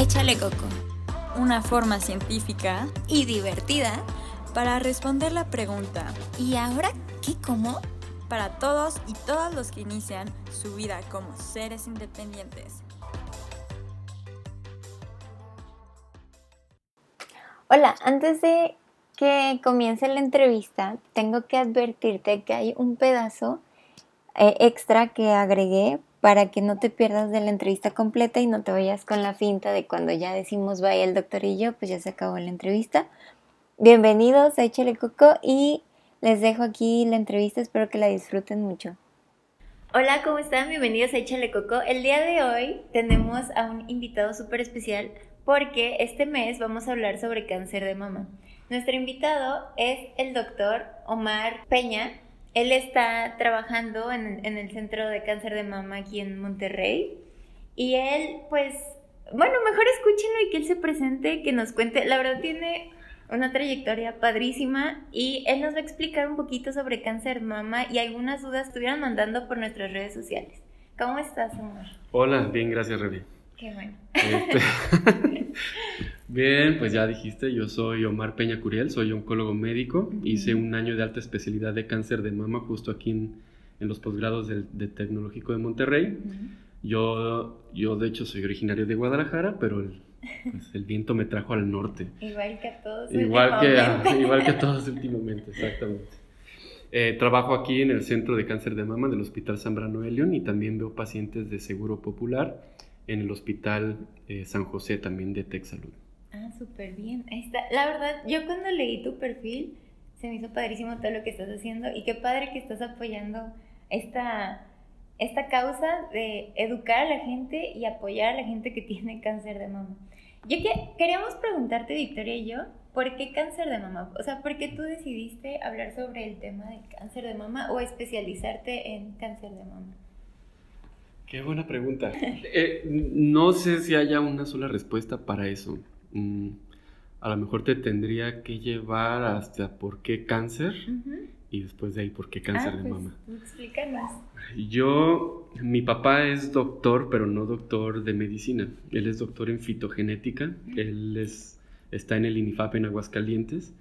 Échale Coco, una forma científica y divertida para responder la pregunta ¿y ahora qué como? Para todos y todas los que inician su vida como seres independientes. Hola, antes de que comience la entrevista, tengo que advertirte que hay un pedazo eh, extra que agregué para que no te pierdas de la entrevista completa y no te vayas con la finta de cuando ya decimos vaya el doctor y yo, pues ya se acabó la entrevista. Bienvenidos a Échale Coco y les dejo aquí la entrevista, espero que la disfruten mucho. Hola, ¿cómo están? Bienvenidos a Échale Coco. El día de hoy tenemos a un invitado súper especial porque este mes vamos a hablar sobre cáncer de mama. Nuestro invitado es el doctor Omar Peña. Él está trabajando en, el Centro de Cáncer de Mama aquí en Monterrey. Y él, pues, bueno, mejor escúchenlo y que él se presente, que nos cuente. La verdad tiene una trayectoria padrísima y él nos va a explicar un poquito sobre cáncer de mama y algunas dudas estuvieron mandando por nuestras redes sociales. ¿Cómo estás, Omar? Hola, bien, gracias, Revi. Qué bueno. Este, bien, pues ya dijiste, yo soy Omar Peña Curiel, soy oncólogo médico. Hice un año de alta especialidad de cáncer de mama justo aquí en, los posgrados del, Tecnológico de Monterrey. yo, yo, de hecho, soy originario de Guadalajara, pero el, pues, el viento me trajo al norte. Igual que a todos. Igual que, igual que a todos últimamente, exactamente. Eh, trabajo aquí en el Centro de Cáncer de Mama del Hospital Zambrano de León y también veo pacientes de Seguro Popular en el Hospital eh, San José también de Texalud. Ah, súper bien. Ahí está. La verdad, yo cuando leí tu perfil, se me hizo padrísimo todo lo que estás haciendo y qué padre que estás apoyando esta, esta causa de educar a la gente y apoyar a la gente que tiene cáncer de mama. Yo que, queríamos preguntarte, Victoria y yo, ¿por qué cáncer de mama? O sea, ¿por qué tú decidiste hablar sobre el tema del cáncer de mama o especializarte en cáncer de mama? Qué buena pregunta. Eh, no sé si haya una sola respuesta para eso. Mm, a lo mejor te tendría que llevar hasta por qué cáncer y después de ahí por qué cáncer ah, de pues, mama. Explícanos. Yo, mi papá es doctor, pero no doctor de medicina. Él es doctor en fitogenética. Él es, está en el INIFAP en Aguascalientes.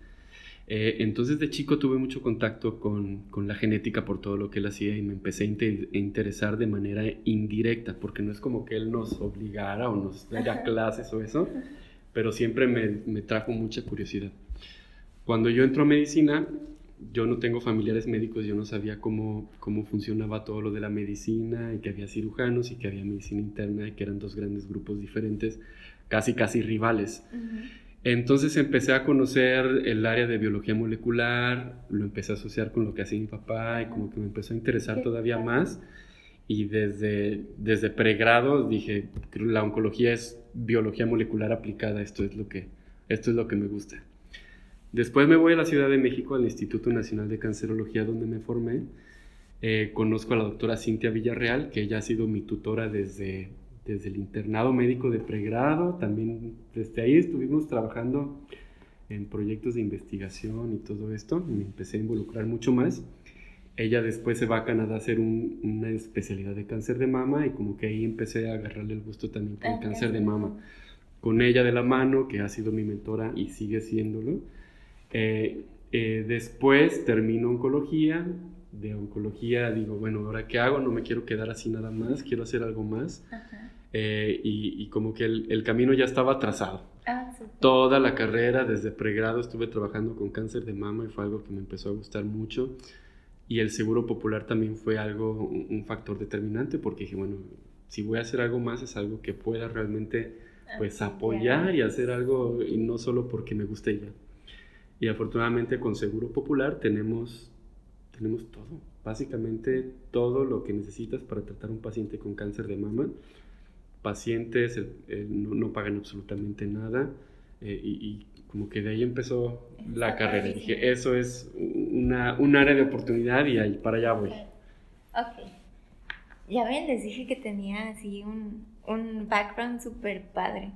Eh, entonces de chico tuve mucho contacto con, con, la genética por todo lo que él hacía y me empecé a interesar de manera indirecta, porque no es como que él nos obligara o nos diera clases o eso, pero siempre me, me, trajo mucha curiosidad. Cuando yo entro a medicina, yo no tengo familiares médicos, yo no sabía cómo, cómo funcionaba todo lo de la medicina y que había cirujanos y que había medicina interna y que eran dos grandes grupos diferentes, casi casi rivales. Entonces empecé a conocer el área de biología molecular, lo empecé a asociar con lo que hacía mi papá y como que me empezó a interesar todavía más. Y desde, desde pregrado dije, la oncología es biología molecular aplicada, esto es lo que, esto es lo que me gusta. Después me voy a la Ciudad de México, al Instituto Nacional de Cancerología, donde me formé. Eh, conozco a la doctora Cintia Villarreal, que ella ha sido mi tutora desde desde el internado médico de pregrado, también desde ahí estuvimos trabajando en proyectos de investigación y todo esto, me empecé a involucrar mucho más. Ella después se va a Canadá a hacer una especialidad de cáncer de mama y como que ahí empecé a agarrarle el gusto también por el cáncer de mama. Con ella de la mano, que ha sido mi mentora y sigue siéndolo. Eh, eh, después termino oncología, de oncología digo, bueno, ¿ahora qué hago? No me quiero quedar así nada más, quiero hacer algo más. Eh, y, como que el, camino ya estaba trazado. Ah, Toda la carrera, desde pregrado, estuve trabajando con cáncer de mama y fue algo que me empezó a gustar mucho. Y el seguro popular también fue algo, un, factor determinante porque dije, bueno, si voy a hacer algo más es algo que pueda realmente pues apoyar y hacer algo y no solo porque me guste ya. Y afortunadamente con Seguro Popular tenemos, tenemos todo, básicamente todo lo que necesitas para tratar un paciente con cáncer de mama pacientes no, pagan absolutamente nada eh, y, como que de ahí empezó la carrera. Dije, eso es una, un área de oportunidad y ahí, para allá voy. Ok. Ya ven, les dije que tenía así un, un background súper padre.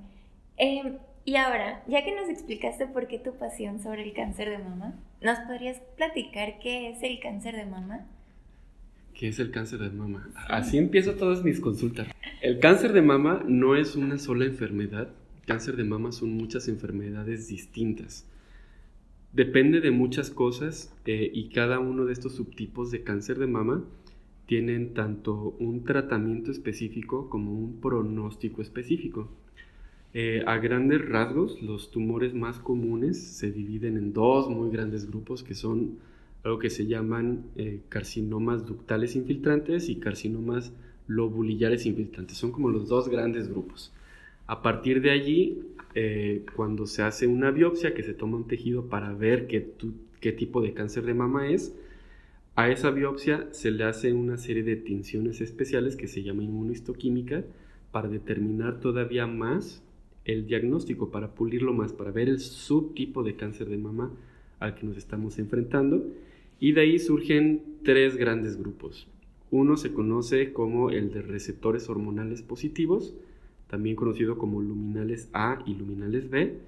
Em, y ahora, ya que nos explicaste por qué tu pasión sobre el cáncer de mama, ¿nos podrías platicar qué es el cáncer de mama? ¿Qué es el cáncer de mama? Así empiezo todas mis consultas. El cáncer de mama no es una sola enfermedad cáncer de mama son muchas enfermedades distintas. Depende de muchas cosas eh, y cada uno de estos subtipos de cáncer de mama tienen tanto un tratamiento específico como un pronóstico específico. Eh, a grandes rasgos, los tumores más comunes se dividen en dos muy grandes grupos que son algo que se llaman eh, carcinomas ductales infiltrantes y carcinomas lobulillares infiltrantes. Son como los dos grandes grupos. A partir de allí, eh, cuando se hace una biopsia, que se toma un tejido para ver qué, qué tipo de cáncer de mama es, a esa biopsia se le hace una serie de tinciones especiales que se llama inmunohistoquímica para determinar todavía más el diagnóstico, para pulirlo más, para ver el subtipo de cáncer de mama al que nos estamos enfrentando. Y de ahí surgen tres grandes grupos. Uno se conoce como el de receptores hormonales positivos, también conocido como luminales A y luminales B.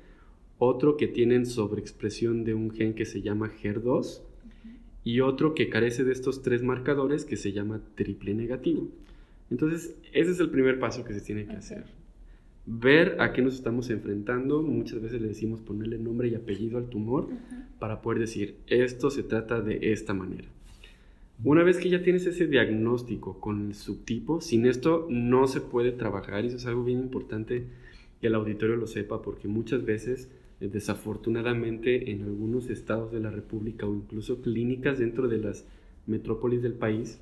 Otro que tienen sobreexpresión de un gen que se llama HER2 y otro que carece de estos tres marcadores que se llama triple negativo. Entonces, ese es el primer paso que se tiene que hacer ver a qué nos estamos enfrentando. Muchas veces le decimos ponerle nombre y apellido al tumor para poder decir, esto se trata de esta manera. Una vez que ya tienes ese diagnóstico con el subtipo, sin esto no se puede trabajar y eso es algo bien importante que el auditorio lo sepa porque muchas veces, eh, desafortunadamente, en algunos estados de la República o incluso clínicas dentro de las metrópolis del país,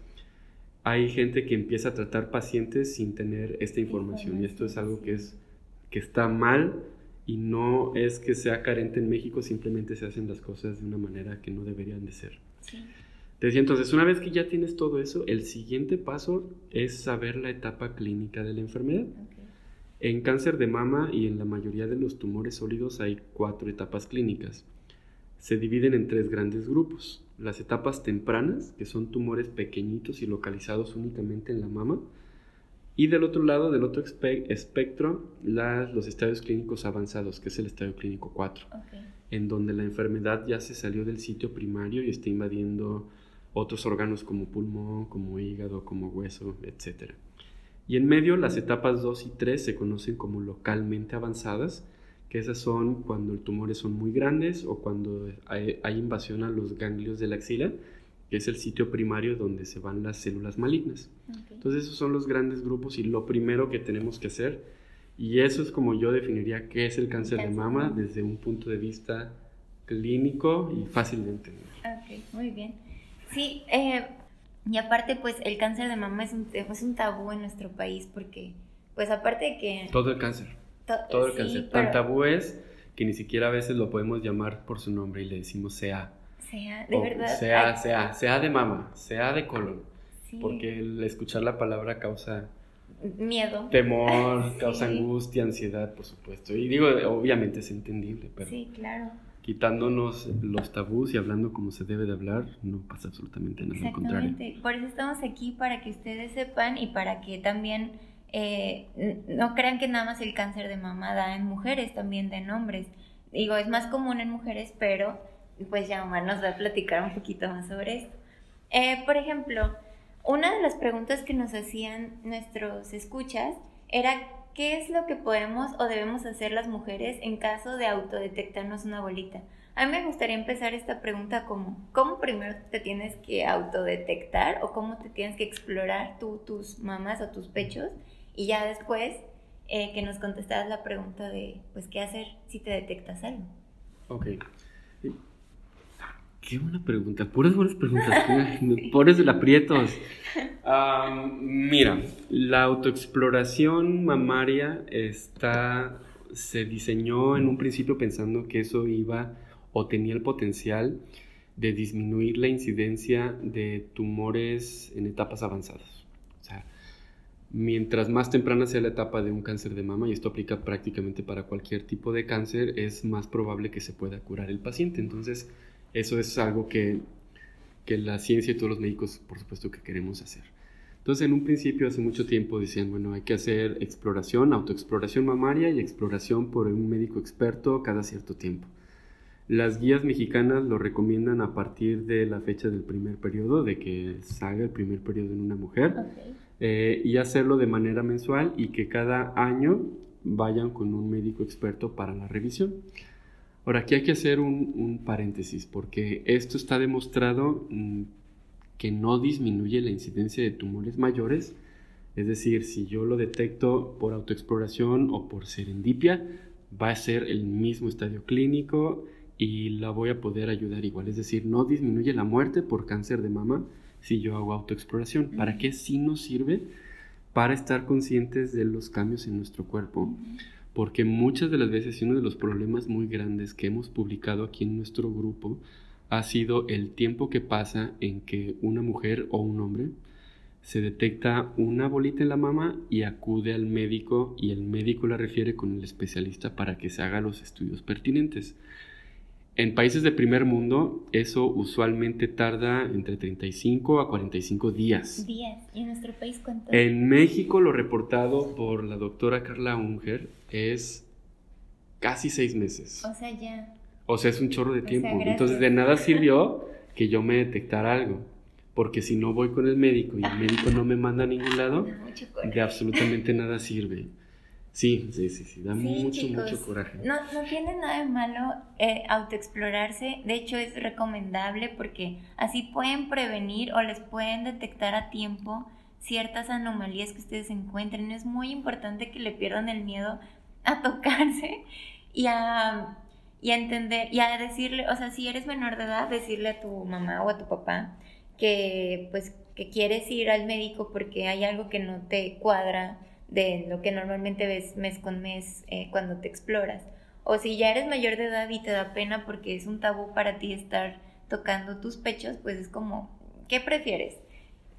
hay gente que empieza a tratar pacientes sin tener esta información y esto es algo que es que está mal y no es que sea carente en México, simplemente se hacen las cosas de una manera que no deberían de ser. Sí. Decía, entonces, una vez que ya tienes todo eso, el siguiente paso es saber la etapa clínica de la enfermedad. En cáncer de mama y en la mayoría de los tumores sólidos hay cuatro etapas clínicas. Se dividen en tres grandes grupos. Las etapas tempranas, que son tumores pequeñitos y localizados únicamente en la mama, y del otro lado, del otro espectro, los estadios clínicos avanzados, que es el estadio clínico 4, en donde la enfermedad ya se salió del sitio primario y está invadiendo otros órganos como pulmón, como hígado, como hueso, etc. Y en medio, las etapas 2 y 3 se conocen como localmente avanzadas, que esas son cuando los tumores son muy grandes o cuando hay, invasión a los ganglios de la axila, que es el sitio primario donde se van las células malignas. Entonces esos son los grandes grupos y lo primero que tenemos que hacer, y eso es como yo definiría qué es el cáncer de mama desde un punto de vista clínico y fácil de entender. Ok, muy bien. Sí, eh, y aparte pues el cáncer de mama es un, es un tabú en nuestro país porque pues aparte de que... Todo el cáncer todo el cáncer. Tan tabú es que ni siquiera a veces lo podemos llamar por su nombre y le decimos sea. Sea, de verdad. Sea, sea, sea de mama, sea de colon. Porque el escuchar la palabra causa miedo, temor, causa angustia, ansiedad, por supuesto. Y digo, obviamente es entendible, pero sí, claro. Quitándonos los tabús y hablando como se debe de hablar, no pasa absolutamente nada. Exactamente. Por eso estamos aquí para que ustedes sepan y para que también eh, no crean que nada más el cáncer de mama da en mujeres, también da en hombres. Digo, es más común en mujeres, pero pues ya Omar nos va a platicar un poquito más sobre esto. Eh, por ejemplo, una de las preguntas que nos hacían nuestros escuchas era qué es lo que podemos o debemos hacer las mujeres en caso de autodetectarnos una bolita. A mí me gustaría empezar esta pregunta como, ¿cómo primero te tienes que autodetectar o cómo te tienes que explorar tus mamas o tus pechos y ya después eh, que nos contestaras la pregunta de, pues, ¿qué hacer si te detectas algo? Ok. Qué buena pregunta, puras buenas preguntas, pobres de aprietos. Mira, la autoexploración mamaria está, se diseñó en un principio pensando que eso iba o tenía el potencial de disminuir la incidencia de tumores en etapas avanzadas. Mientras más temprana sea la etapa de un cáncer de mama, y esto aplica prácticamente para cualquier tipo de cáncer, es más probable que se pueda curar el paciente. Entonces, eso es algo que, que la ciencia y todos los médicos, por supuesto, que queremos hacer. Entonces, en un principio, hace mucho tiempo, decían, bueno, hay que hacer exploración, autoexploración mamaria y exploración por un médico experto cada cierto tiempo. Las guías mexicanas lo recomiendan a partir de la fecha del primer periodo, de que salga el primer periodo en una mujer. Eh, y hacerlo de manera mensual y que cada año vayan con un médico experto para la revisión. Ahora, aquí hay que hacer un, paréntesis, porque esto está demostrado mm, que no disminuye la incidencia de tumores mayores. Es decir, si yo lo detecto por autoexploración o por serendipia, va a ser el mismo estadio clínico y la voy a poder ayudar igual. Es decir, no disminuye la muerte por cáncer de mama si yo hago autoexploración. ¿Para qué sí nos sirve? Para estar conscientes de los cambios en nuestro cuerpo porque muchas de las veces uno de los problemas muy grandes que hemos publicado aquí en nuestro grupo ha sido el tiempo que pasa en que una mujer o un hombre se detecta una bolita en la mama y acude al médico y el médico la refiere con el especialista para que se haga los estudios pertinentes. En países de primer mundo, eso usualmente tarda entre 35 a 45 días. Días. ¿Y en nuestro país cuánto? En México, lo reportado por la doctora Carla Unger es casi seis meses. O sea, ya. O sea, es un chorro de tiempo. Entonces, de nada sirvió que yo me detectara algo. Porque si no voy con el médico y el médico no me manda a ningún lado, de absolutamente nada sirve. Sí, sí, sí, sí, da mucho, mucho coraje. No, no tiene nada de malo eh, autoexplorarse, de hecho es recomendable porque así pueden prevenir o les pueden detectar a tiempo ciertas anomalías que ustedes encuentren. Es muy importante que le pierdan el miedo a tocarse y a, y a entender, y a decirle, o sea, si eres menor de edad, decirle a tu mamá o a tu papá que pues que quieres ir al médico porque hay algo que no te cuadra de lo que normalmente ves mes con mes eh, cuando te exploras. O si ya eres mayor de edad y te da pena porque es un tabú para ti estar tocando tus pechos, pues es como, ¿qué prefieres?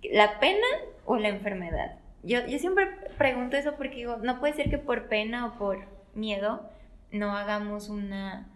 ¿La pena o la enfermedad? Yo, yo siempre pregunto eso porque digo, no puede ser que por pena o por miedo no hagamos una,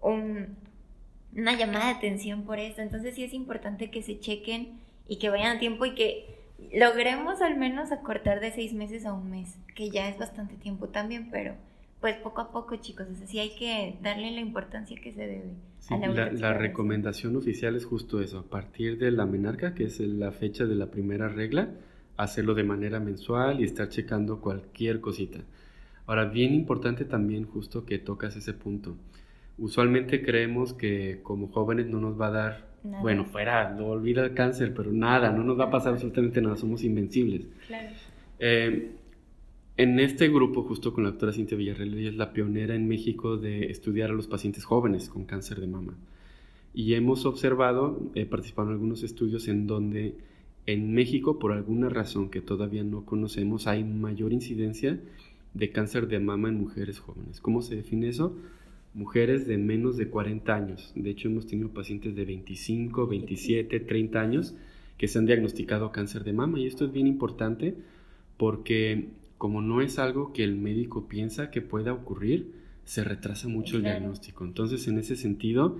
una llamada de atención por eso. Entonces sí es importante que se chequen y que vayan a tiempo y que logremos al menos acortar de seis meses a un mes, que ya es bastante tiempo también, pero pues poco a poco, chicos, o sí hay que darle la importancia que se debe. a la, la, recomendación oficial es justo eso, a partir de la menarca, que es la fecha de la primera regla, hacerlo de manera mensual y estar checando cualquier cosita. Ahora, bien importante también justo que tocas ese punto. Usualmente creemos que como jóvenes no nos va a dar bueno, fuera, no olvida el cáncer, pero nada, no nos va a pasar absolutamente nada, somos invencibles. Claro. Eh, en este grupo, justo con la doctora Cintia Villarreal, ella es la pionera en México de estudiar a los pacientes jóvenes con cáncer de mama. Y hemos observado, he participado en algunos estudios en donde en México, por alguna razón que todavía no conocemos, hay mayor incidencia de cáncer de mama en mujeres jóvenes. ¿Cómo se define eso? Mujeres de menos de 40 años. De hecho, hemos tenido pacientes de 25, 27, 30 años que se han diagnosticado cáncer de mama y esto es bien importante porque como no es algo que el médico piensa que pueda ocurrir, se retrasa mucho el diagnóstico. Entonces, en ese sentido,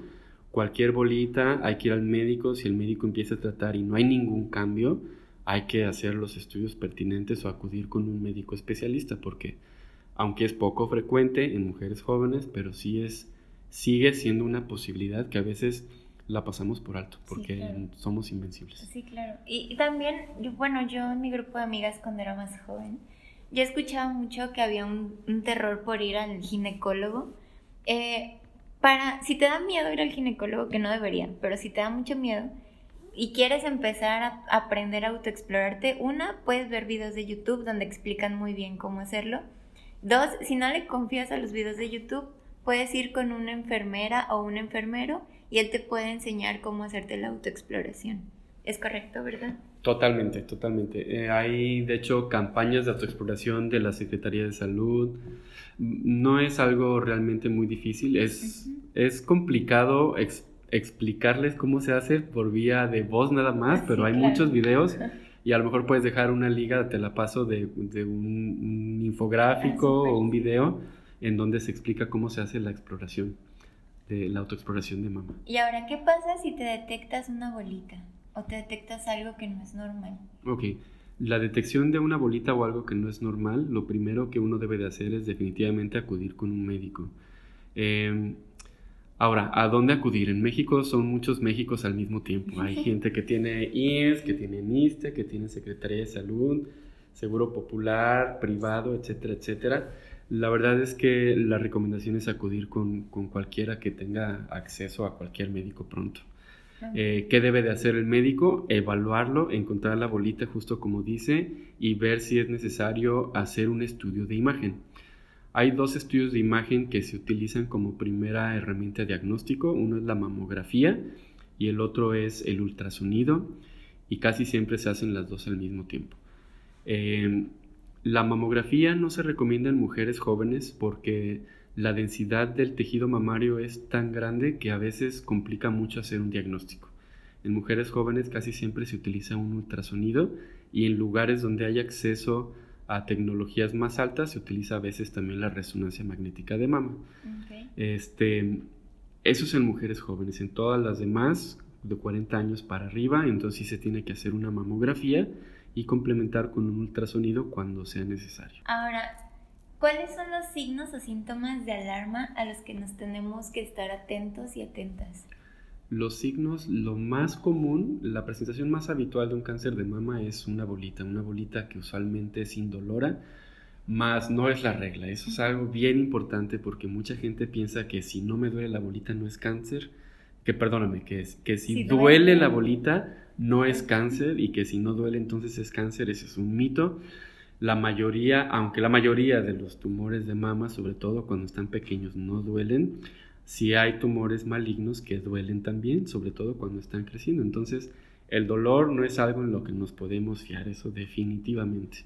cualquier bolita hay que ir al médico, si el médico empieza a tratar y no hay ningún cambio, hay que hacer los estudios pertinentes o acudir con un médico especialista porque aunque es poco frecuente en mujeres jóvenes, pero sí es, sigue siendo una posibilidad que a veces la pasamos por alto, porque somos invencibles. Sí, claro. Y, también, bueno, yo en mi grupo de amigas cuando era más joven, yo escuchaba mucho que había un, terror por ir al ginecólogo. Eh, para, si te da miedo ir al ginecólogo, que no deberían, pero si te da mucho miedo y quieres empezar a aprender a autoexplorarte, una, puedes ver videos de YouTube donde explican muy bien cómo hacerlo. Dos, si no le confías a los videos de YouTube, puedes ir con una enfermera o un enfermero y él te puede enseñar cómo hacerte la autoexploración. ¿Es correcto, verdad? Totalmente, totalmente. Eh, hay, de hecho, campañas de autoexploración de la Secretaría de Salud. No es algo realmente muy difícil. Es, es complicado explicarles cómo se hace por vía de voz nada más, pero hay muchos videos y a lo mejor puedes dejar una liga, te la paso, de, un, infográfico ah, o un video en donde se explica cómo se hace la exploración, de la autoexploración de mama. ¿Y ahora qué pasa si te detectas una bolita o te detectas algo que no es normal? Ok, la detección de una bolita o algo que no es normal, lo primero que uno debe de hacer es definitivamente acudir con un médico. Eh, Ahora, ¿a dónde acudir? En México son muchos Méxicos al mismo tiempo. Hay gente que tiene IES, que tiene NISTE, que tiene Secretaría de Salud, seguro popular, privado, etcétera, etcétera. La verdad es que la recomendación es acudir con, con cualquiera que tenga acceso a cualquier médico pronto. Eh, ¿Qué debe de hacer el médico? Evaluarlo, encontrar la bolita justo como dice y ver si es necesario hacer un estudio de imagen. Hay dos estudios de imagen que se utilizan como primera herramienta de diagnóstico. Uno es la mamografía y el otro es el ultrasonido y casi siempre se hacen las dos al mismo tiempo. Em, la mamografía no se recomienda en mujeres jóvenes porque la densidad del tejido mamario es tan grande que a veces complica mucho hacer un diagnóstico. En mujeres jóvenes casi siempre se utiliza un ultrasonido y en lugares donde hay acceso a tecnologías más altas se utiliza a veces también la resonancia magnética de mama. Este, eso es en mujeres jóvenes. En todas las demás, de 40 años para arriba, entonces sí se tiene que hacer una mamografía y complementar con un ultrasonido cuando sea necesario. Ahora, ¿Cuáles son los signos o síntomas de alarma a los que nos tenemos que estar atentos y atentas? Los signos, lo más común, la presentación más habitual de un cáncer de mama es una bolita, una bolita que usualmente es indolora, más no es la regla. Eso es algo bien importante porque mucha gente piensa que si no me duele la bolita no es cáncer, que perdóname, que, es, que si, duele la bolita no es cáncer y que si no duele entonces es cáncer, ese es un mito la mayoría, aunque la mayoría de los tumores de mama, sobre todo cuando están pequeños, no duelen, sí hay tumores malignos que duelen también, sobre todo cuando están creciendo. Entonces, el dolor no es algo en lo que nos podemos fiar, eso definitivamente.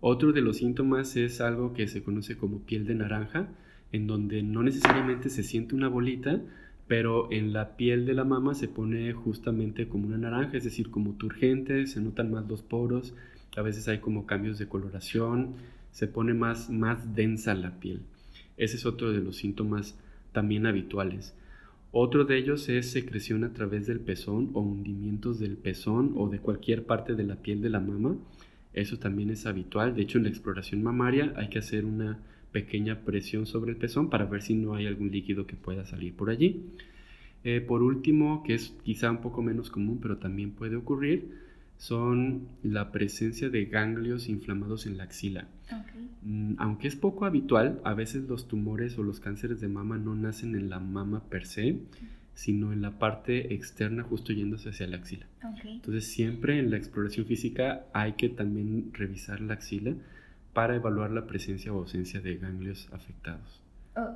Otro de los síntomas es algo que se conoce como piel de naranja, en donde no necesariamente se siente una bolita, pero en la piel de la mama se pone justamente como una naranja, es decir, como turgente, se notan más los poros, a veces hay como cambios de coloración, se pone más, más densa la piel. Ese es otro de los síntomas también habituales. Otro de ellos es secreción a través del pezón o hundimientos del pezón o de cualquier parte de la piel de la mama. Eso también es habitual. De hecho, en la exploración mamaria hay que hacer una pequeña presión sobre el pezón para ver si no hay algún líquido que pueda salir por allí. Eh, por último, que es quizá un poco menos común, pero también puede ocurrir, son la presencia de ganglios inflamados en la axila. Mm, aunque es poco habitual, a veces los tumores o los cánceres de mama no nacen en la mama per se, sino en la parte externa justo yéndose hacia la axila. Entonces siempre en la exploración física hay que también revisar la axila para evaluar la presencia o ausencia de ganglios afectados.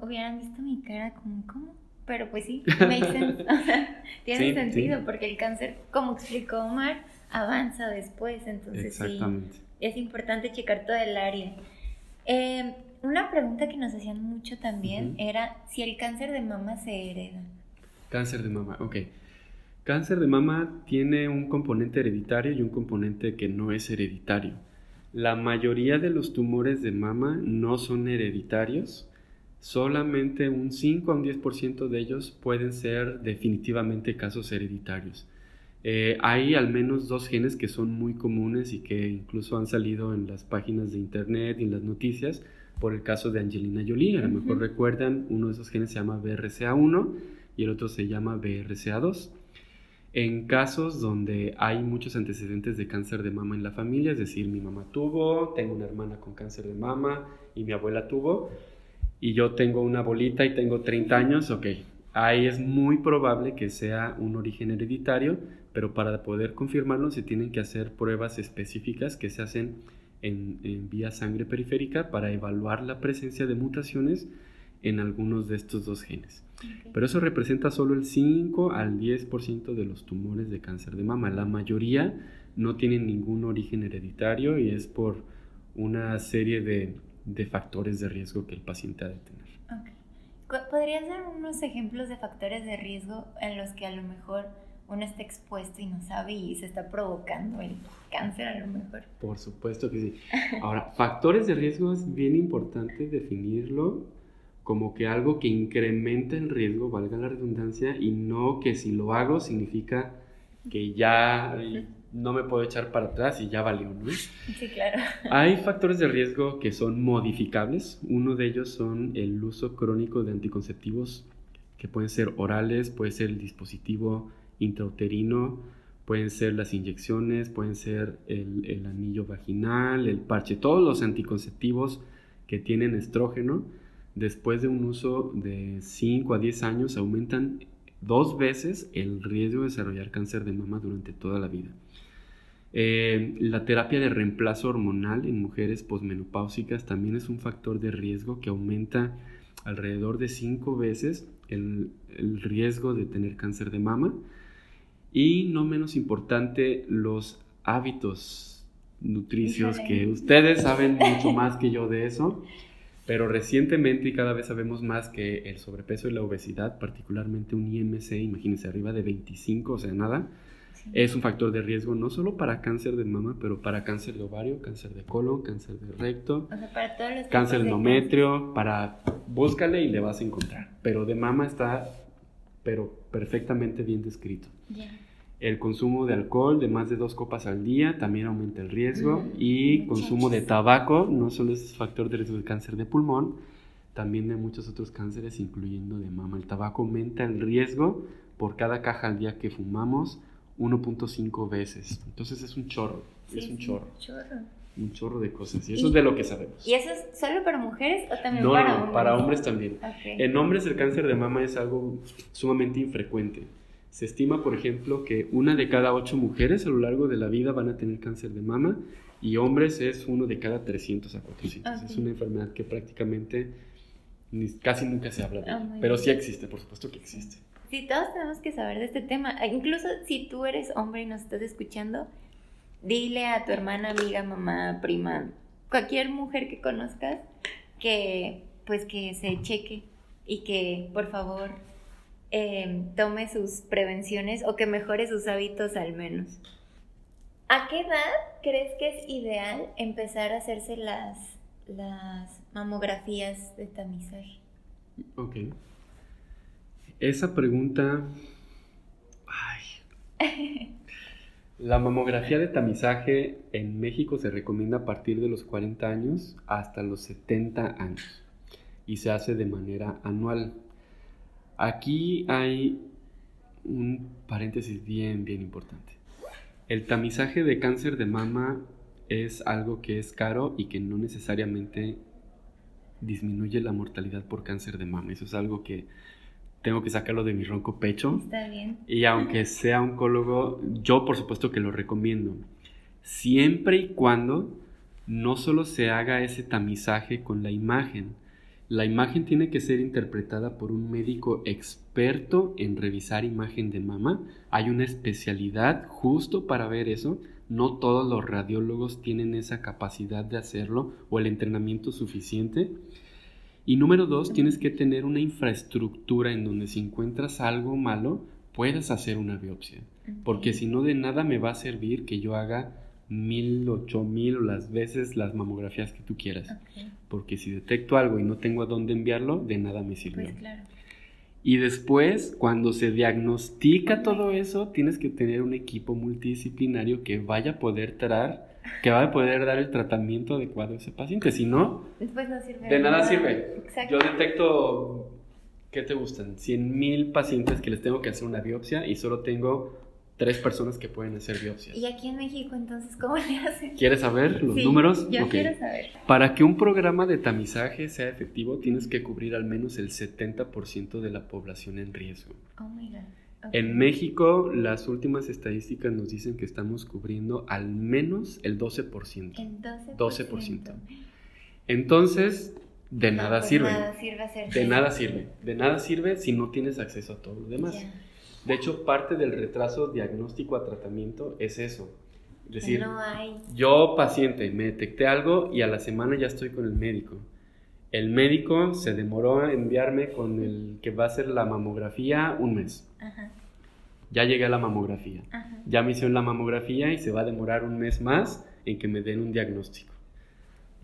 hubieran visto mi cara como, ¿cómo? Pero pues sí, tiene sentido porque el cáncer, como explicó Omar, avanza después, entonces sí, es importante checar todo el área. Eh, una pregunta que nos hacían mucho también era si el cáncer de mama se hereda. Cáncer de mama, ok. Cáncer de mama tiene un componente hereditario y un componente que no es hereditario. La mayoría de los tumores de mama no son hereditarios, solamente un 5 a un 10% de ellos pueden ser definitivamente casos hereditarios. Eh, hay al menos dos genes que son muy comunes y que incluso han salido en las páginas de internet y en las noticias por el caso de Angelina Jolie. A lo mejor recuerdan, uno de esos genes se llama BRCA1 y el otro se llama BRCA2. En casos donde hay muchos antecedentes de cáncer de mama en la familia, es decir, mi mamá tuvo, tengo una hermana con cáncer de mama y mi abuela tuvo, y yo tengo una bolita y tengo 30 años, ok, ahí es muy probable que sea un origen hereditario, pero para poder confirmarlo se tienen que hacer pruebas específicas que se hacen en, vía sangre periférica para evaluar la presencia de mutaciones en algunos de estos dos genes. Pero eso representa solo el 5 al 10% de los tumores de cáncer de mama. La mayoría no tienen ningún origen hereditario y es por una serie de, de factores de riesgo que el paciente ha de tener. ¿Podrías dar unos ejemplos de factores de riesgo en los que a lo mejor uno está expuesto y no sabe y se está provocando el cáncer a lo mejor? Por supuesto que sí. Ahora, factores de riesgo es bien importante definirlo como que algo que incrementa el riesgo, valga la redundancia, y no que si lo hago significa que ya no me puedo echar para atrás y ya valió, ¿no? Sí, claro. Hay factores de riesgo que son modificables. Uno de ellos son el uso crónico de anticonceptivos que pueden ser orales, puede ser el dispositivo intrauterino, Pueden ser las inyecciones, pueden ser el, anillo vaginal, el parche, todos los anticonceptivos que tienen estrógeno, después de un uso de 5 a 10 años, aumentan dos veces el riesgo de desarrollar cáncer de mama durante toda la vida. Eh, la terapia de reemplazo hormonal en mujeres posmenopáusicas también es un factor de riesgo que aumenta alrededor de cinco veces el, riesgo de tener cáncer de mama. Y no menos importante, los hábitos nutricios, que ustedes saben mucho más que yo de eso, pero recientemente y cada vez sabemos más que el sobrepeso y la obesidad, particularmente un IMC, imagínense, arriba de 25, o sea, nada, es un factor de riesgo no solo para cáncer de mama, pero para cáncer de ovario, cáncer de colon, cáncer de recto, cáncer de endometrio, para búscale y le vas a encontrar. Pero de mama está pero perfectamente bien descrito. El consumo de alcohol de más de dos copas al día también aumenta el riesgo mm, y consumo de tabaco no solo es factor de riesgo de cáncer de pulmón, también de muchos otros cánceres, incluyendo de mama. El tabaco aumenta el riesgo por cada caja al día que fumamos 1.5 veces. Entonces es un chorro, es un chorro. Un chorro. De cosas. Y eso es de lo que sabemos. ¿Y eso es solo para mujeres o también para hombres? No, para hombres también. En hombres el cáncer de mama es algo sumamente infrecuente. Se estima, por ejemplo, que una de cada ocho mujeres a lo largo de la vida van a tener cáncer de mama y hombres es uno de cada 300 a 400. Es una enfermedad que prácticamente casi nunca se habla de ella. Ah, Pero sí existe, por supuesto que existe. Sí, todos tenemos que saber de este tema. E incluso si tú eres hombre y nos estás escuchando, dile a tu hermana, amiga, mamá, prima, cualquier mujer que conozcas que pues que se cheque y que por favor em, tome sus prevenciones o que mejore sus hábitos al menos. ¿A qué edad crees que es ideal empezar a hacerse las, las mamografías de tamizaje? Ok. Esa pregunta... Ay. La mamografía de tamizaje en México se recomienda a partir de los 40 años hasta los 70 años y se hace de manera anual. Aquí hay un paréntesis bien, bien importante. El tamizaje de cáncer de mama es algo que es caro y que no necesariamente disminuye la mortalidad por cáncer de mama. Eso es algo que tengo que sacarlo de mi ronco pecho. Está bien. Y aunque sea oncólogo, yo por supuesto que lo recomiendo. Siempre y cuando no solo se haga ese tamizaje con la imagen, la imagen tiene que ser interpretada por un médico experto en revisar imagen de mama. Hay una especialidad justo para ver eso. No todos los radiólogos tienen esa capacidad de hacerlo o el entrenamiento suficiente. Y número dos, tienes que tener una infraestructura en donde si encuentras algo malo, puedas hacer una biopsia. Porque si no, de nada me va a servir que yo haga mil, ocho mil o las veces las mamografías que tú quieras. Porque si detecto algo y no tengo a dónde enviarlo, de nada me sirve. Pues claro. Y después, cuando se diagnostica todo eso, tienes que tener un equipo multidisciplinario que vaya a poder traer que va a poder dar el tratamiento adecuado a ese paciente. Si no, Después no sirve de nada sirve. Yo detecto, ¿qué te gustan? 100 mil pacientes que les tengo que hacer una biopsia y solo tengo tres personas que pueden hacer biopsias. ¿Y aquí en México entonces cómo le hacen? ¿Quieres saber los números? Yo quiero saber. Para que un programa de tamizaje sea efectivo, tienes que cubrir al menos el 70% de la población en riesgo. Oh my God. En México, las últimas estadísticas nos dicen que estamos cubriendo al menos el 12%. El 12%. Entonces, de nada pues sirve. de nada sirve. De nada sirve si no tienes acceso a todo lo demás. De hecho, parte del retraso diagnóstico a tratamiento es eso. Es decir, yo paciente me detecté algo y a la semana ya estoy con el médico. El médico se demoró a enviarme con el que va a hacer la mamografía un mes. Ya llegué a la mamografía. Ya me hicieron la mamografía y se va a demorar un mes más en que me den un diagnóstico.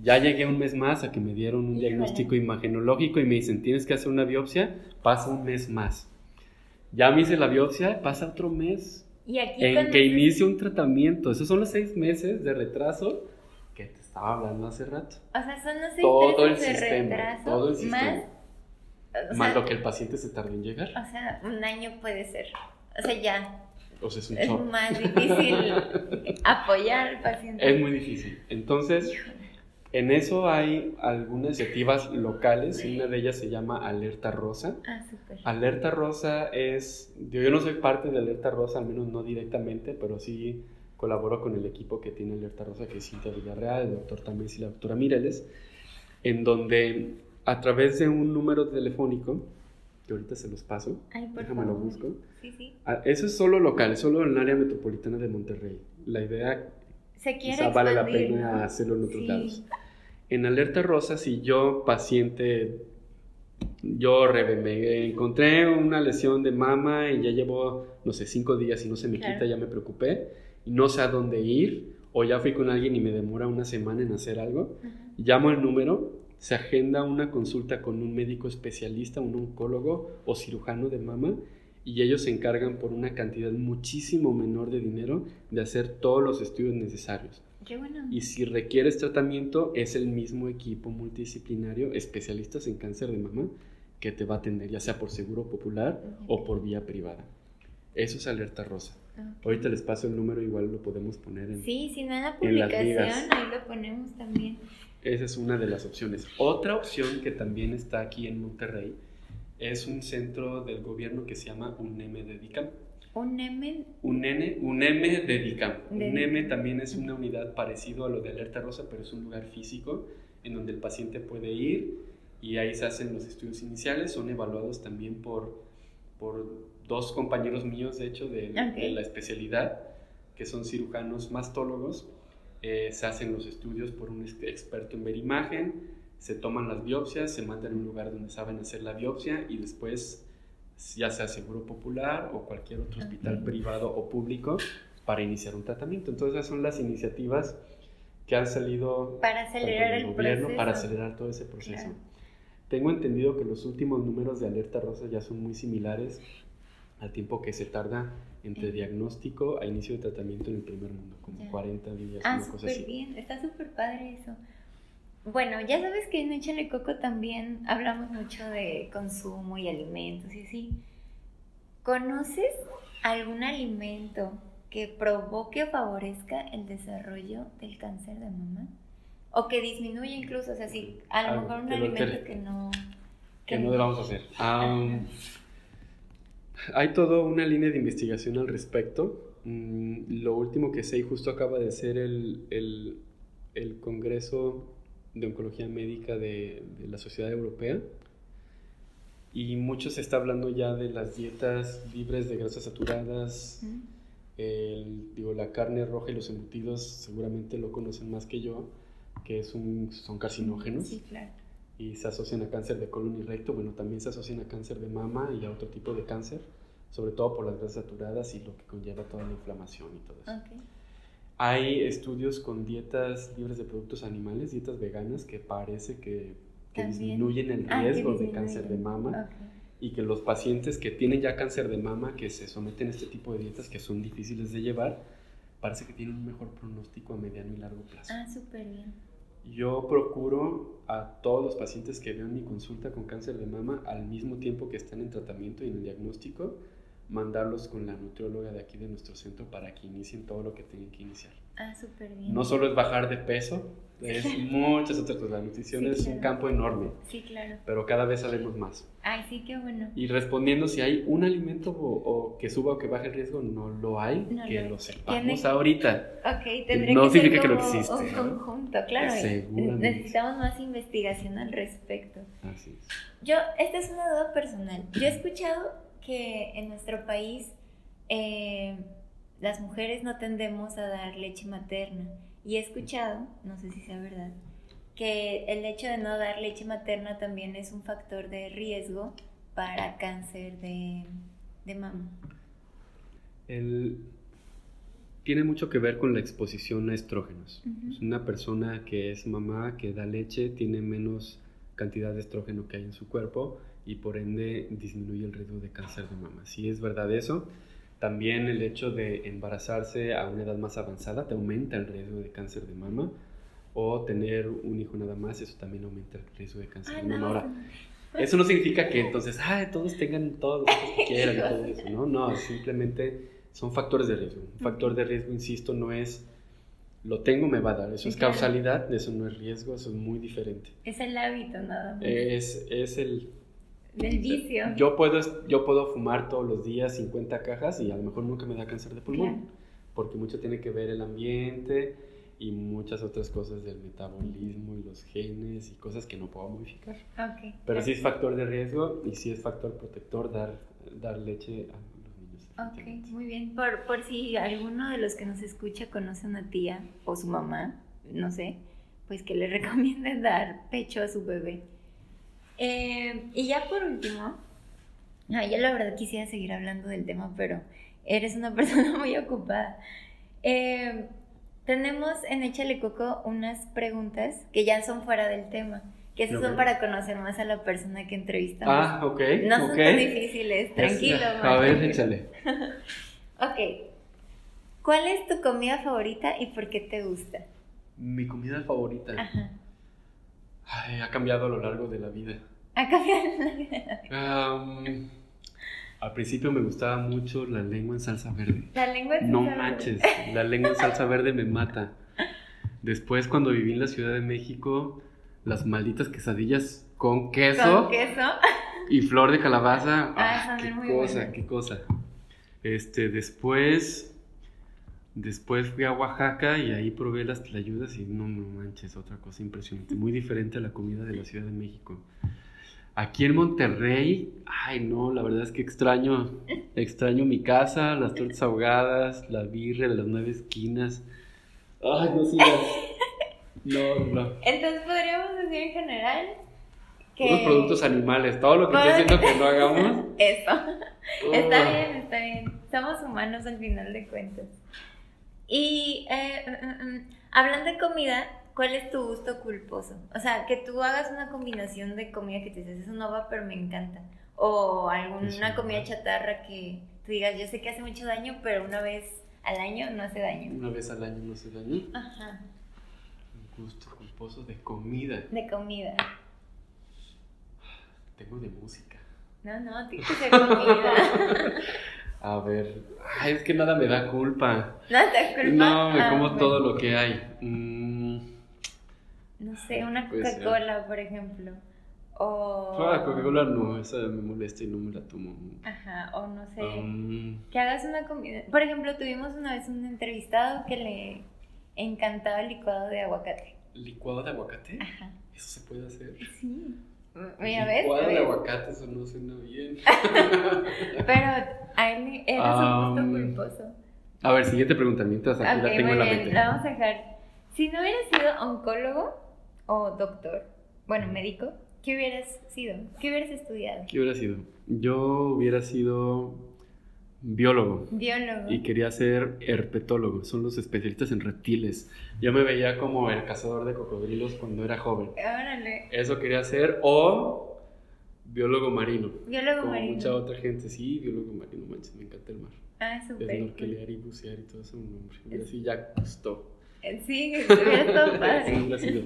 Ya llegué un mes más a que me dieron un diagnóstico imagenológico y me dicen, tienes que hacer una biopsia, pasa un mes más. Ya me hice la biopsia, pasa otro mes en que inicie un tratamiento. Esos son los seis meses de retraso estaba hablando hace rato. O sea, son los seis todo el sistema, retraso todo el sistema. más, lo que el paciente se tarde en llegar. O sea, un año puede ser. O sea, ya. O sea, es un Es chorro. más difícil apoyar al paciente. Es muy difícil. Entonces, en eso hay algunas iniciativas locales. Una de ellas se llama Alerta Rosa. Ah, súper. Alerta Rosa es, yo, yo no soy parte de Alerta Rosa, al menos no directamente, pero sí colaboro con el equipo que tiene Alerta Rosa, que es Cintia Villarreal, el doctor Tamés y la doctora Mireles, en donde a través de un número telefónico, que ahorita se los paso, Ay, por déjame lo favor. busco. Sí, sí. Ah, Eso es solo local, es solo en el área metropolitana de Monterrey. La idea Se quiere quizá vale la pena hacerlo en otros Sí. lados. En alerta rosa, si yo, paciente, yo me encontré una lesión de mama y ya llevo, no sé, cinco días y no se me Claro. quita, ya me preocupé y no sé a dónde ir, o ya fui con alguien y me demora una semana en hacer algo, Ajá. llamo al número, se agenda una consulta con un médico especialista, un oncólogo o cirujano de mama, y ellos se encargan por una cantidad muchísimo menor de dinero de hacer todos los estudios necesarios. Qué bueno. Y si requieres tratamiento, es el mismo equipo multidisciplinario, especialistas en cáncer de mama, que te va a atender, ya sea por seguro popular o por vía privada. Eso es alerta rosa. Ahorita les paso el número, igual lo podemos poner en... Sí, si no en la En publicación, ligas. ahí lo ponemos también. Esa es una de las opciones. Otra opción que también está aquí en Monterrey es un centro del gobierno que se llama UNEM Dedicam. Un M. UNEM, UNEM Dedicam. Dedicam. UNEM también es una unidad parecido a lo de Alerta Rosa, pero es un lugar físico en donde el paciente puede ir y ahí se hacen los estudios iniciales. Son evaluados también por, por dos compañeros míos, de hecho, de, Ok. de la especialidad, que son cirujanos mastólogos. Eh, se hacen los estudios por un ex- experto en ver imagen, se toman las biopsias, se mandan a un lugar donde saben hacer la biopsia y después, ya sea seguro popular o cualquier otro hospital privado o público, para iniciar un tratamiento. Entonces, esas son las iniciativas que han salido Para acelerar del el gobierno proceso. para acelerar todo ese proceso. Claro. Tengo entendido que los últimos números de alerta rosa ya son muy similares al tiempo que se tarda entre Ujú. diagnóstico a inicio de tratamiento en el primer mundo, como Ya. 40 días, Ah, súper bien. Está súper padre eso. Bueno, ya sabes que en Échale Coco también hablamos mucho de consumo y alimentos y así. ¿Conoces algún alimento que provoque o favorezca el desarrollo del cáncer de mama? O que disminuya incluso, o sea, sí, a lo Algo mejor un que alimento altere. que no... que no debamos hacer. Am, hay toda una línea de investigación al respecto. Mm, lo último que sé, y justo acaba de ser el, el- el Congreso de Oncología Médica de, de la Sociedad Europea, y mucho se está hablando ya de las dietas libres de grasas saturadas, ¿Mm? el- digo, la carne roja y los embutidos seguramente lo conocen más que yo, que es un- son carcinógenos Sí, claro. Y se asocian a cáncer de colon y recto, bueno, también se asocian a cáncer de mama y a otro tipo de cáncer, sobre todo por las grasas saturadas y lo que conlleva toda la inflamación y todo eso. Ok. Hay estudios con dietas libres de productos animales, dietas veganas, que parece que, que disminuyen el Ah, riesgo de disminuyen. cáncer de mama Ok. y que los pacientes que tienen ya cáncer de mama, que se someten a este tipo de dietas que son difíciles de llevar, parece que tienen un mejor pronóstico a mediano y largo plazo. Ah, súper bien. Yo procuro a todos los pacientes que veo en mi consulta con cáncer de mama, al mismo tiempo que están en tratamiento y en el diagnóstico, mandarlos con la nutrióloga de aquí de nuestro centro para que inicien todo lo que tienen que iniciar. Ah, súper bien. No solo es bajar de peso, es muchas otras cosas. La nutrición Sí, es un campo enorme, Sí, claro. pero cada vez sabemos más. Ay, sí, qué bueno. Y respondiendo si hay un alimento o, o que suba o que baje el riesgo, no lo hay, No que lo- lo sepamos tiene- ahorita. Ok, tendría No que ser significa que como existe, un ¿no? conjunto, claro. Necesitamos más investigación al respecto. Así es. Yo, esta es una duda personal. Yo he escuchado que en nuestro país eh, las mujeres no tendemos a dar leche materna. Y he escuchado, no sé si sea verdad, que el hecho de no dar leche materna también es un factor de riesgo para cáncer de, de mama. El- tiene mucho que ver con la exposición a estrógenos. Una persona que es mamá, que da leche, tiene menos cantidad de estrógeno que hay en su cuerpo y por ende disminuye el riesgo de cáncer de mama. Si es verdad eso, también el hecho de embarazarse a una edad más avanzada te aumenta el riesgo de cáncer de mama o tener un hijo nada más, eso también aumenta el riesgo de cáncer Ah, de mama. no, Ahora, eso no significa que entonces, ay, todos tengan los hijos que quieran y todo eso, ¿no? No, simplemente son factores de riesgo. Un factor de riesgo, insisto, no es lo tengo, me va a dar. Eso es causalidad, eso no es riesgo, eso es muy diferente. Es el hábito nada más. Es, es el... Del vicio. Yo puedo, yo puedo fumar todos los días 50 cajas y a lo mejor nunca me da cáncer de pulmón. Claro. Porque mucho tiene que ver el ambiente y muchas otras cosas del metabolismo y los genes y cosas que no puedo modificar. Ok. Pero sí es factor de riesgo y sí es factor protector dar, dar leche a los niños. Ok, muy bien. Por, por si alguno de los que nos escucha conoce a una tía o su mamá, no sé, pues que le recomienden dar pecho a su bebé. Eh, y ya por último, ah, yo la verdad quisiera seguir hablando del tema, pero eres una persona muy ocupada. Eh, tenemos en Échale Coco unas preguntas que ya son fuera del tema, que esas son para conocer más a la persona que entrevistamos. Ah, ok. no son ok. tan difíciles, tranquilo. Es- A ver, échale. Ok. ¿Cuál es tu comida favorita y por qué te gusta? Mi comida favorita. Ajá. Ay, ha cambiado a lo largo de la vida. A cambiar Am, al principio me gustaba mucho la lengua en salsa verde. la lengua. es No salsa manches, la lengua en salsa verde me mata. Después, cuando viví en la Ciudad de México, las malditas quesadillas con queso Con queso. y flor de calabaza. Ah, Ah, qué cosa, qué cosa. Este, después, después fui a Oaxaca y ahí probé las tlayudas y no, no manches, otra cosa impresionante, muy diferente a la comida de la Ciudad de México. Aquí en Monterrey, ay no, la verdad es que extraño, extraño mi casa, las tortas ahogadas, la birria de las nueve esquinas. Ay, no sigas. No, no. Entonces podríamos decir en general que. Unos productos animales, todo lo que estoy diciendo que no hagamos. Eso. Está Oh. bien, está bien. Somos humanos al final de cuentas. Y eh, mm, mm, hablando de comida, ¿cuál es tu gusto culposo? O sea, que tú hagas una combinación de comida que te dices, eso no va, pero me encanta. O alguna comida chatarra que tú digas, yo sé que hace mucho daño, pero una vez al año no hace daño. Una vez al año no se daño. Ajá, Un gusto culposo de comida. de comida. Tengo de música. No, no, tiene que ser comida. A ver, ay, es que nada me da culpa. no te culpa. No, me Ah, como bueno. todo lo que hay. Mm, No sé, una. Coca-Cola, por ejemplo. O. ah, Coca-Cola no, esa me molesta y no me la tomo. Ajá, o no sé. Um, Que hagas una comida. Por ejemplo, tuvimos una vez un entrevistado que le encantaba el licuado de aguacate. ¿Licuado de aguacate? Ajá. ¿Eso se puede hacer? Sí. Mira, ¿ves? Licuado de aguacate, eso no suena bien. Pero a él era su gusto Um, culposo. A ver, siguiente pregunta, mientras aquí Ok, la tengo en la mente. la vamos a dejar. Si no hubieras sido oncólogo o doctor, bueno, médico, ¿qué hubieras sido? ¿Qué hubieras estudiado? ¿Qué hubiera sido? Yo hubiera sido biólogo. Biólogo. y quería ser herpetólogo, son los especialistas en reptiles. Yo me veía como el cazador de cocodrilos cuando era joven. Órale. Eso quería ser o biólogo marino. Biólogo Como marino. mucha otra gente, sí, biólogo marino, manches, me encanta el mar. Ah, Es súper. cool. snorkelear y bucear y todo eso, un. Y así ya gustó. Sí, hubiera padre. hubiera sido.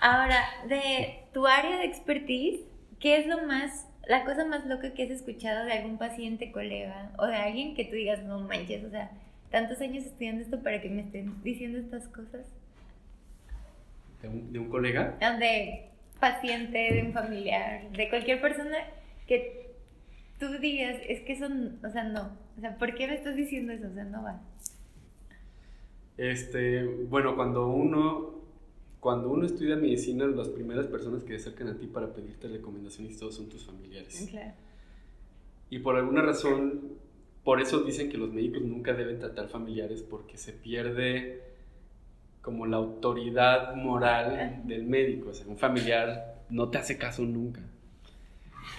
Ahora, de tu área de expertise, ¿qué es lo más, la cosa más loca que has escuchado de algún paciente, colega o de alguien que tú digas, no manches, o sea, tantos años estudiando esto para que me estén diciendo estas cosas? ¿De un, de un colega? De paciente, de un familiar, de cualquier persona que tú digas, es que son, o sea, no, o sea, ¿por qué me estás diciendo eso? O sea, no va. Este, bueno, cuando uno, cuando uno estudia medicina, las primeras personas que se acercan a ti para pedirte recomendaciones y todo son tus familiares. Claro. Y por alguna razón, por eso dicen que los médicos nunca deben tratar familiares porque se pierde como la autoridad moral del médico. O sea, un familiar no te hace caso nunca.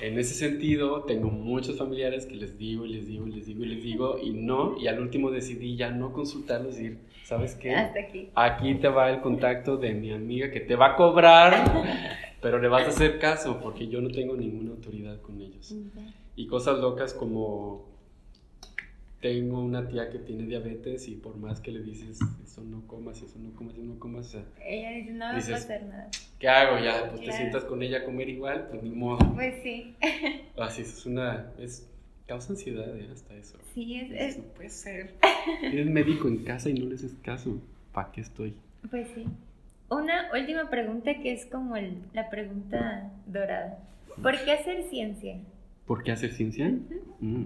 En ese sentido, tengo muchos familiares que les digo y les digo y les digo y les digo y no, y al último decidí ya no consultarlos y decir, ¿sabes qué? Hasta aquí. Aquí te va el contacto de mi amiga que te va a cobrar, pero le vas a hacer caso porque yo no tengo ninguna autoridad con ellos. Y cosas locas como tengo una tía que tiene diabetes y por más que le dices eso no comas, eso no comas, eso no comas, o sea, Ella dice, no me va a pasar nada. ¿qué hago ya? Pues te sientas con ella a comer igual, pues ni modo. Pues sí. Así es una es Causa ansiedad, ¿eh? Hasta eso. Sí, es, es- No puede ser. Eres médico en casa y no le haces caso. ¿Para qué estoy? Pues sí. Una última pregunta que es como el- la pregunta dorada. ¿Por qué hacer ciencia? ¿Por qué hacer ciencia? Mm.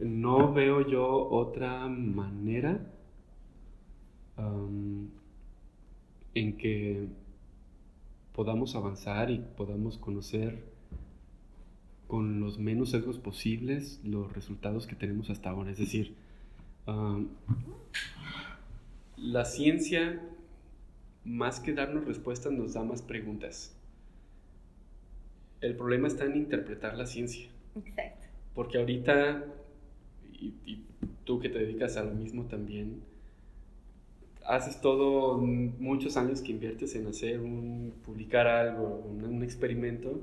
No veo yo otra manera en que podamos avanzar y podamos conocer con los menos sesgos posibles los resultados que tenemos hasta ahora. Es decir, la ciencia, más que darnos respuestas, nos da más preguntas. El problema está en interpretar la ciencia. Exacto. Porque ahorita, y, y tú que te dedicas a lo mismo también, haces todo, muchos años que inviertes en hacer un, publicar algo, un, un experimento,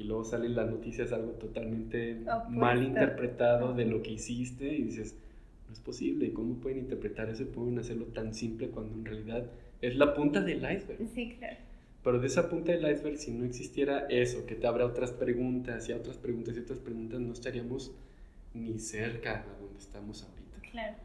y luego salen las noticias algo totalmente mal interpretado de lo que hiciste, y dices, no es posible, ¿cómo pueden interpretar eso y pueden hacerlo tan simple cuando en realidad es la punta del iceberg? Sí, claro. Pero de esa punta del iceberg, si no existiera eso, que te abra otras preguntas y otras preguntas y otras preguntas, no estaríamos ni cerca a donde estamos ahorita. Claro.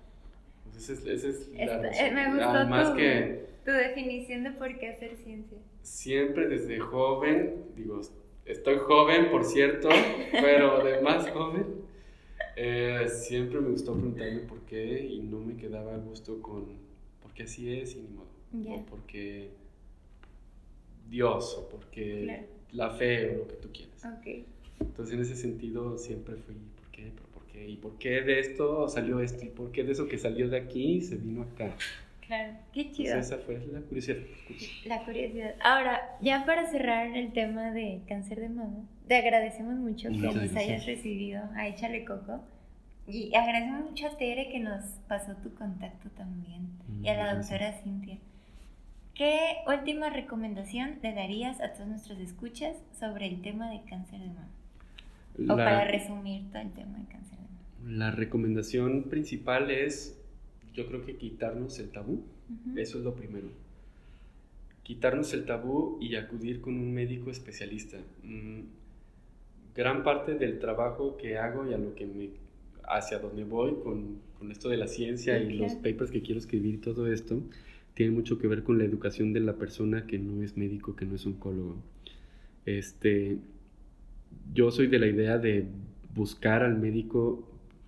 Entonces, esa es, esa es la razón. me gustó Además tu, que tu definición de por qué hacer ciencia. siempre desde joven, digo, estoy joven, por cierto, pero de más joven, eh, siempre me gustó preguntarme por qué y no me quedaba a gusto con por qué así es y ni modo. Ya. O porque Dios, o porque Claro. la fe, o lo que tú quieras. Ok. Entonces, en ese sentido, siempre fui, ¿por qué? ¿Pero por qué? ¿Y por qué de esto salió esto? ¿Y por qué de eso que salió de aquí se vino acá? Claro. Qué chido. Entonces, esa fue la curiosidad. La curiosidad. Ahora, ya para cerrar el tema de cáncer de mama, te agradecemos mucho que Muchas nos gracias. hayas recibido a Échale Coco. Y agradecemos mucho a Tere que nos pasó tu contacto también. Y a la Gracias. doctora Cintia. ¿Qué última recomendación le darías a todos nuestros escuchas sobre el tema de cáncer de mama? O para La, resumir todo el tema de cáncer de mama. la recomendación principal es, yo creo que quitarnos el tabú. Ujú. Eso es lo primero. Quitarnos el tabú y acudir con un médico especialista. Mm, Gran parte del trabajo que hago y a lo que me hacia donde voy con, con esto de la ciencia y los papers que quiero escribir y todo esto tiene mucho que ver con la educación de la persona que no es médico, que no es oncólogo. Este, yo soy de la idea de buscar al médico,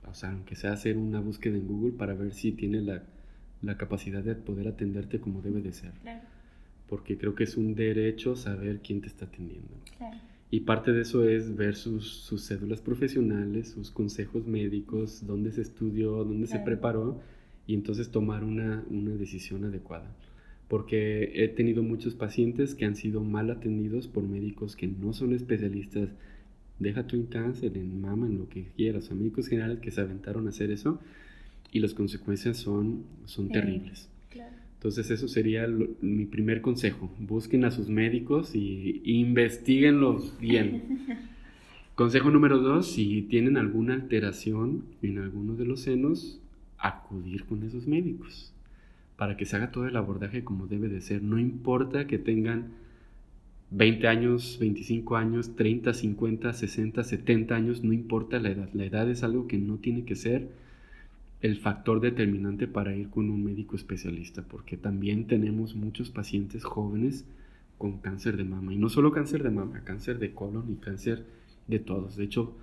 o sea, aunque sea hacer una búsqueda en Google para ver si tiene la, la capacidad de poder atenderte como debe de ser. Claro, Porque creo que es un derecho saber quién te está atendiendo. claro. Y parte de eso es ver sus, sus cédulas profesionales, sus consejos médicos, dónde se estudió, dónde se Claro. preparó y entonces tomar una, una decisión adecuada. Porque he tenido muchos pacientes que han sido mal atendidos por médicos que no son especialistas. Deja tú en cáncer, en mama, en lo que quieras. O médicos generales que se aventaron a hacer eso y las consecuencias son, son Sí. terribles. claro. Entonces eso sería lo- mi primer consejo. Busquen a sus médicos y investiguenlos bien. consejo número dos, si tienen alguna alteración en alguno de los senos, acudir con esos médicos para que se haga todo el abordaje como debe de ser. No importa que tengan 20 años, 25 años, 30, 50, 60, 70 años, no importa la edad. La edad es algo que no tiene que ser el factor determinante para ir con un médico especialista, porque también tenemos muchos pacientes jóvenes con cáncer de mama, y no solo cáncer de mama, cáncer de colon y cáncer de todos. De hecho,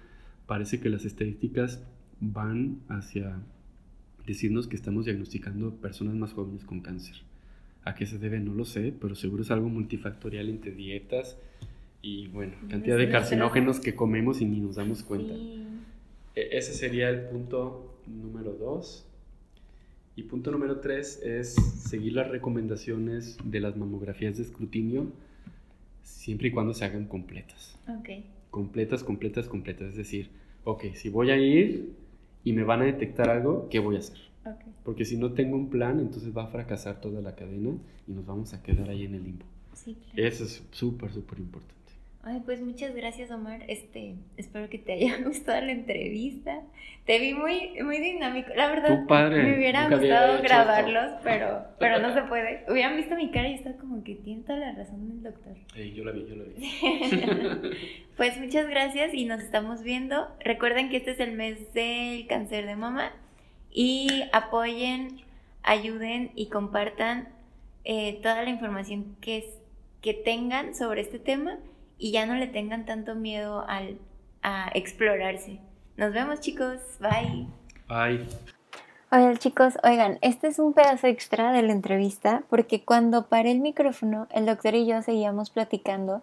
parece que las estadísticas van hacia decirnos que estamos diagnosticando personas más jóvenes con cáncer. ¿A qué se debe? No lo sé, pero seguro es algo multifactorial entre dietas y, bueno, cantidad de carcinógenos que comemos y ni nos damos cuenta. Sí. E- Ese sería el punto número dos. Y punto número tres es seguir las recomendaciones de las mamografías de escrutinio siempre y cuando se hagan completas. Ok. Completas, completas, completas. Es decir, ok, si voy a ir y me van a detectar algo, ¿qué voy a hacer? Ok. Porque si no tengo un plan, entonces va a fracasar toda la cadena y nos vamos a quedar ahí en el limbo. Sí, claro. Eso es súper, súper importante. Ay, pues muchas gracias, Omar. Este, espero que te haya gustado la entrevista. Te vi muy, muy dinámico. La verdad, padre, me hubiera gustado grabarlos, pero, pero no se puede. Hubieran visto mi cara y está como que tiene toda la razón del doctor. Ey, yo la vi, yo la vi. Pues muchas gracias y nos estamos viendo. Recuerden que este es el mes del cáncer de mama y apoyen, ayuden y compartan eh, toda la información que, que tengan sobre este tema y ya no le tengan tanto miedo al, a explorarse. Nos vemos chicos, bye. Bye. Hola chicos, oigan, este es un pedazo extra de la entrevista porque cuando paré el micrófono, el doctor y yo seguíamos platicando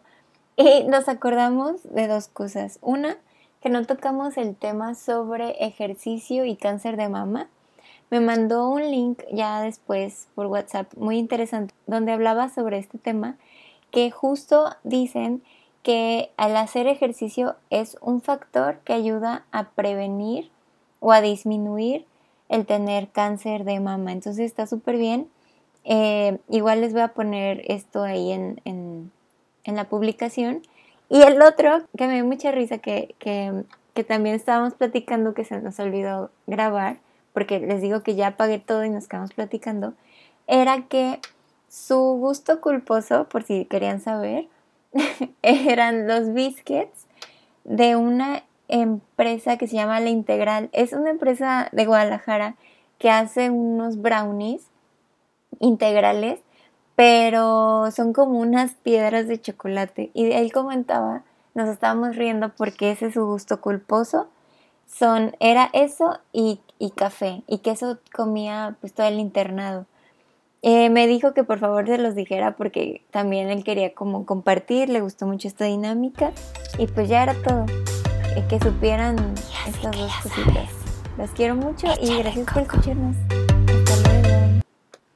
y nos acordamos de dos cosas. Una, que no tocamos el tema sobre ejercicio y cáncer de mama. Me mandó un link ya después por WhatsApp muy interesante donde hablaba sobre este tema que justo dicen que al hacer ejercicio es un factor que ayuda a prevenir o a disminuir el tener cáncer de mama. Entonces está súper bien. Eh, igual les voy a poner esto ahí en, en, la publicación. Y el otro, que me dio mucha risa, que, que, también estábamos platicando, que se nos olvidó grabar, porque les digo que ya apagué todo y nos quedamos platicando, era que su gusto culposo, por si querían saber, eran los biscuits de una empresa que se llama La Integral. Es una empresa de Guadalajara que hace unos brownies integrales, pero son como unas piedras de chocolate. Y él comentaba, nos estábamos riendo porque ese es su gusto culposo. Son, era eso y, y café, y que eso comía pues todo el internado. Eh, me dijo que por favor se los dijera porque también él quería como compartir, le gustó mucho esta dinámica y pues ya era todo. Eh, que supieran estas dos cositas. Las quiero mucho y gracias por escucharnos.